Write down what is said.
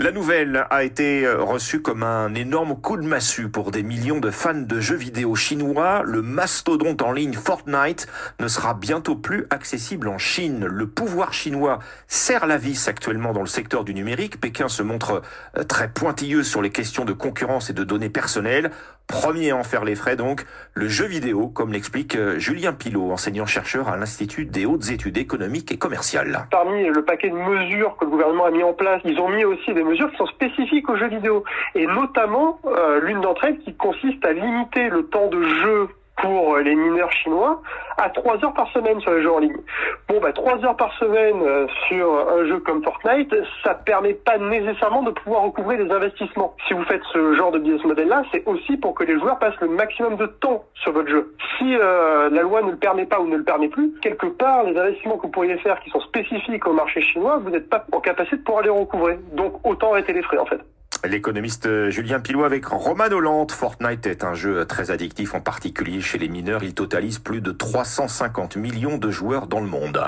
La nouvelle a été reçue comme un énorme coup de massue pour des millions de fans de jeux vidéo chinois. Le mastodonte en ligne Fortnite ne sera bientôt plus accessible en Chine. Le pouvoir chinois serre la vis actuellement dans le secteur du numérique. Pékin se montre euh, très pointilleux sur les questions de concurrence et de données personnelles. Premier à en faire les frais donc, le jeu vidéo, comme l'explique euh, Julien Pilot, enseignant-chercheur à l'Institut des hautes études économiques et commerciales. Parmi le paquet de mesures que le gouvernement a mis en place, ils ont mis aussi des mesures qui sont spécifiques aux jeux vidéo. Et notamment, euh, l'une d'entre elles qui consiste à limiter le temps de jeu pour les mineurs chinois à 3 heures par semaine sur les jeux en ligne. Bon, bah, 3 heures par semaine euh, sur un jeu comme Fortnite, ça permet pas nécessairement de pouvoir recouvrir des investissements. Si vous faites ce genre de business model-là, c'est aussi pour que les joueurs passent le maximum de temps sur votre jeu. Si euh, la loi ne le permet pas ou ne le permet plus, quelque part, les investissements que vous pourriez faire qui sont spécifiques au marché chinois, vous n'êtes pas en capacité de pouvoir les recouvrer. Donc, autant arrêter les frais, en fait. L'économiste Julien Pilot avec Roman Hollande. Fortnite est un jeu très addictif, en particulier chez les mineurs. Il totalise plus de 350 millions de joueurs dans le monde.